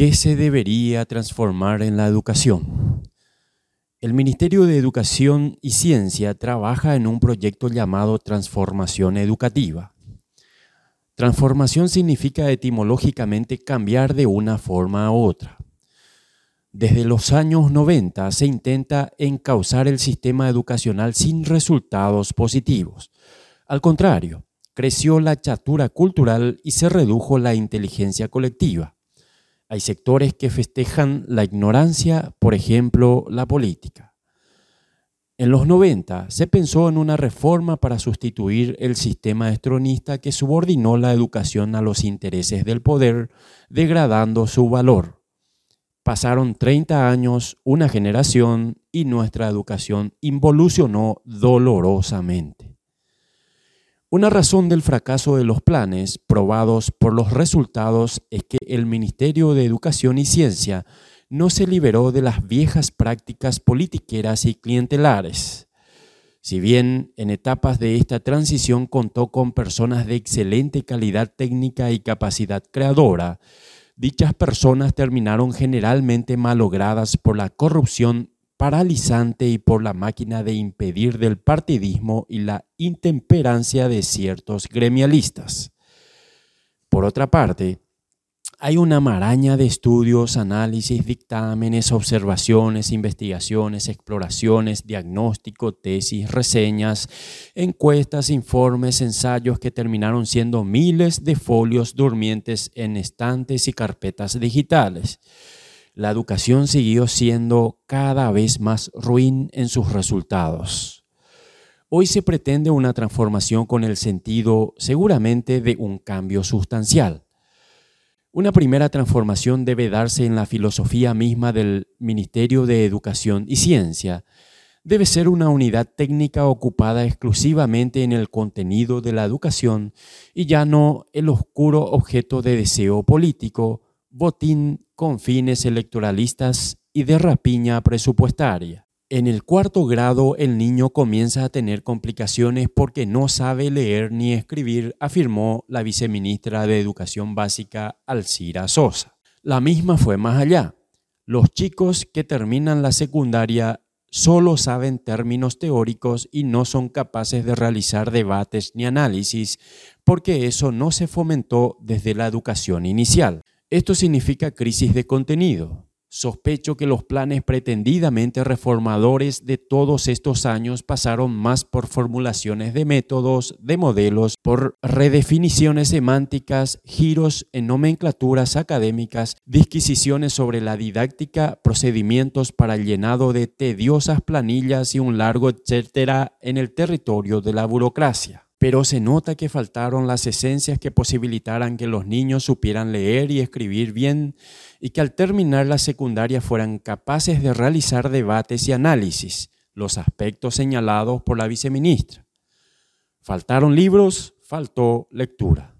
¿Qué se debería transformar en la educación? El Ministerio de Educación y Ciencia trabaja en un proyecto llamado Transformación Educativa. Transformación significa etimológicamente cambiar de una forma a otra. Desde los años 90 se intenta encauzar el sistema educacional sin resultados positivos. Al contrario, creció la chatura cultural y se redujo la inteligencia colectiva. Hay sectores que festejan la ignorancia, por ejemplo, la política. En los 90 se pensó en una reforma para sustituir el sistema estronista que subordinó la educación a los intereses del poder, degradando su valor. Pasaron 30 años, una generación, y nuestra educación involucionó dolorosamente. Una razón del fracaso de los planes probados por los resultados es que el Ministerio de Educación y Ciencia no se liberó de las viejas prácticas politiqueras y clientelares. Si bien en etapas de esta transición contó con personas de excelente calidad técnica y capacidad creadora, dichas personas terminaron generalmente malogradas por la corrupción paralizante y por la máquina de impedir del partidismo y la intemperancia de ciertos gremialistas. Por otra parte, hay una maraña de estudios, análisis, dictámenes, observaciones, investigaciones, exploraciones, diagnóstico, tesis, reseñas, encuestas, informes, ensayos que terminaron siendo miles de folios durmientes en estantes y carpetas digitales la educación siguió siendo cada vez más ruin en sus resultados. Hoy se pretende una transformación con el sentido seguramente de un cambio sustancial. Una primera transformación debe darse en la filosofía misma del Ministerio de Educación y Ciencia. Debe ser una unidad técnica ocupada exclusivamente en el contenido de la educación y ya no el oscuro objeto de deseo político, botín con fines electoralistas y de rapiña presupuestaria. En el cuarto grado el niño comienza a tener complicaciones porque no sabe leer ni escribir, afirmó la viceministra de Educación Básica Alcira Sosa. La misma fue más allá. Los chicos que terminan la secundaria solo saben términos teóricos y no son capaces de realizar debates ni análisis porque eso no se fomentó desde la educación inicial. Esto significa crisis de contenido. Sospecho que los planes pretendidamente reformadores de todos estos años pasaron más por formulaciones de métodos, de modelos, por redefiniciones semánticas, giros en nomenclaturas académicas, disquisiciones sobre la didáctica, procedimientos para el llenado de tediosas planillas y un largo etcétera en el territorio de la burocracia pero se nota que faltaron las esencias que posibilitaran que los niños supieran leer y escribir bien y que al terminar la secundaria fueran capaces de realizar debates y análisis, los aspectos señalados por la viceministra. Faltaron libros, faltó lectura.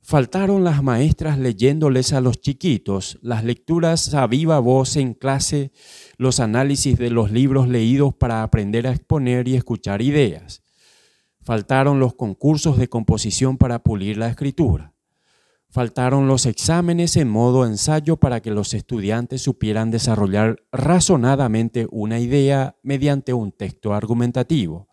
Faltaron las maestras leyéndoles a los chiquitos, las lecturas a viva voz en clase, los análisis de los libros leídos para aprender a exponer y escuchar ideas Faltaron los concursos de composición para pulir la escritura. Faltaron los exámenes en modo ensayo para que los estudiantes supieran desarrollar razonadamente una idea mediante un texto argumentativo.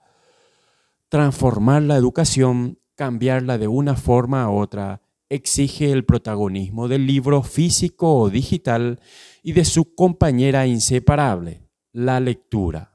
Transformar la educación, cambiarla de una forma a otra, exige el protagonismo del libro físico o digital y de su compañera inseparable, la lectura.